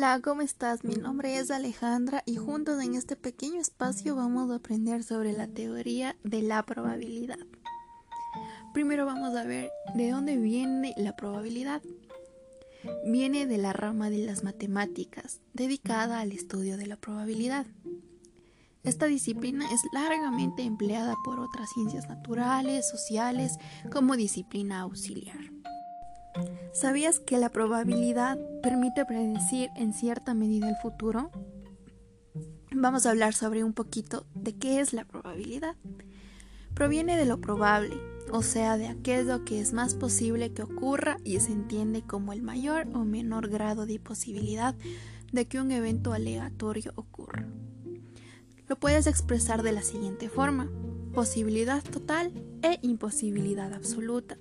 Hola, ¿cómo estás? Mi nombre es Alejandra y juntos en este pequeño espacio vamos a aprender sobre la teoría de la probabilidad. Primero vamos a ver de dónde viene la probabilidad. Viene de la rama de las matemáticas, dedicada al estudio de la probabilidad. Esta disciplina es largamente empleada por otras ciencias naturales, sociales, como disciplina auxiliar. ¿Sabías que la probabilidad permite predecir en cierta medida el futuro? Vamos a hablar sobre un poquito de qué es la probabilidad. Proviene de lo probable, o sea, de aquello que es más posible que ocurra y se entiende como el mayor o menor grado de posibilidad de que un evento aleatorio ocurra. Lo puedes expresar de la siguiente forma, posibilidad total e imposibilidad absoluta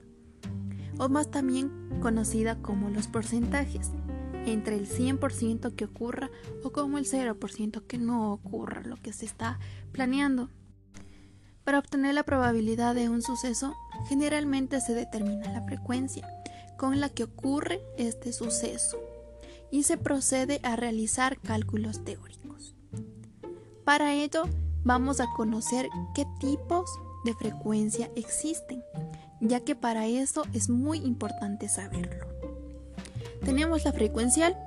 o más también conocida como los porcentajes, entre el 100% que ocurra o como el 0% que no ocurra lo que se está planeando. Para obtener la probabilidad de un suceso, generalmente se determina la frecuencia con la que ocurre este suceso y se procede a realizar cálculos teóricos. Para ello, vamos a conocer qué tipos de frecuencia existen ya que para eso es muy importante saberlo. Tenemos la frecuencial,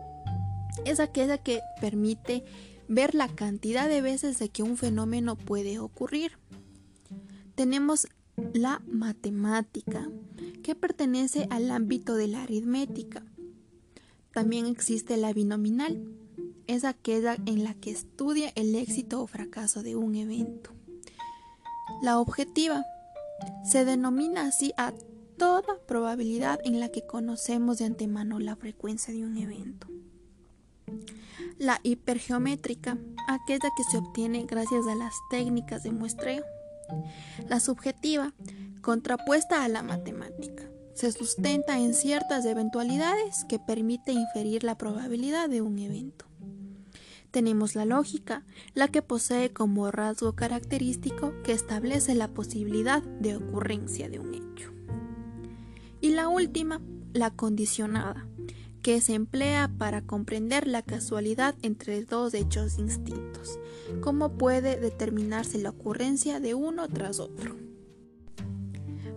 es aquella que permite ver la cantidad de veces de que un fenómeno puede ocurrir. Tenemos la matemática, que pertenece al ámbito de la aritmética. También existe la binominal, es aquella en la que estudia el éxito o fracaso de un evento. La objetiva se denomina así a toda probabilidad en la que conocemos de antemano la frecuencia de un evento. La hipergeométrica, aquella que se obtiene gracias a las técnicas de muestreo. La subjetiva, contrapuesta a la matemática, se sustenta en ciertas eventualidades que permite inferir la probabilidad de un evento. Tenemos la lógica, la que posee como rasgo característico que establece la posibilidad de ocurrencia de un hecho. Y la última, la condicionada, que se emplea para comprender la casualidad entre dos hechos distintos, cómo puede determinarse la ocurrencia de uno tras otro.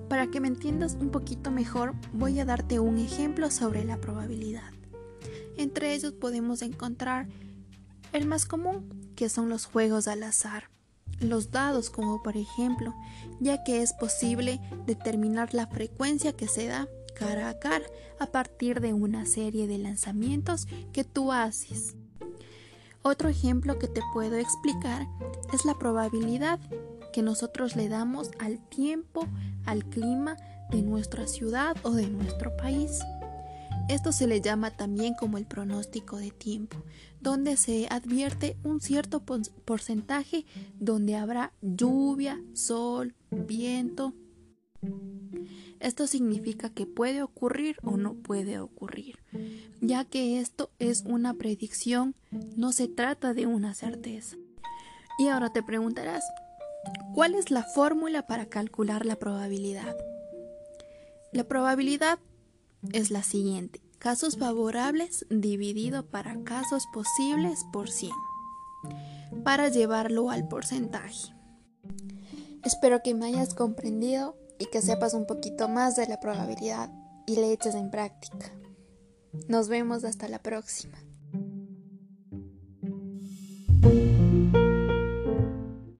Para que me entiendas un poquito mejor, voy a darte un ejemplo sobre la probabilidad. Entre ellos podemos encontrar el más común, que son los juegos al azar, los dados como por ejemplo, ya que es posible determinar la frecuencia que se da cara a cara a partir de una serie de lanzamientos que tú haces. Otro ejemplo que te puedo explicar es la probabilidad que nosotros le damos al tiempo, al clima de nuestra ciudad o de nuestro país. Esto se le llama también como el pronóstico de tiempo, donde se advierte un cierto porcentaje donde habrá lluvia, sol, viento. Esto significa que puede ocurrir o no puede ocurrir, ya que esto es una predicción, no se trata de una certeza. Y ahora te preguntarás, ¿cuál es la fórmula para calcular la probabilidad? La probabilidad es la siguiente. Casos favorables dividido para casos posibles por 100 para llevarlo al porcentaje. Espero que me hayas comprendido y que sepas un poquito más de la probabilidad y le eches en práctica. Nos vemos hasta la próxima.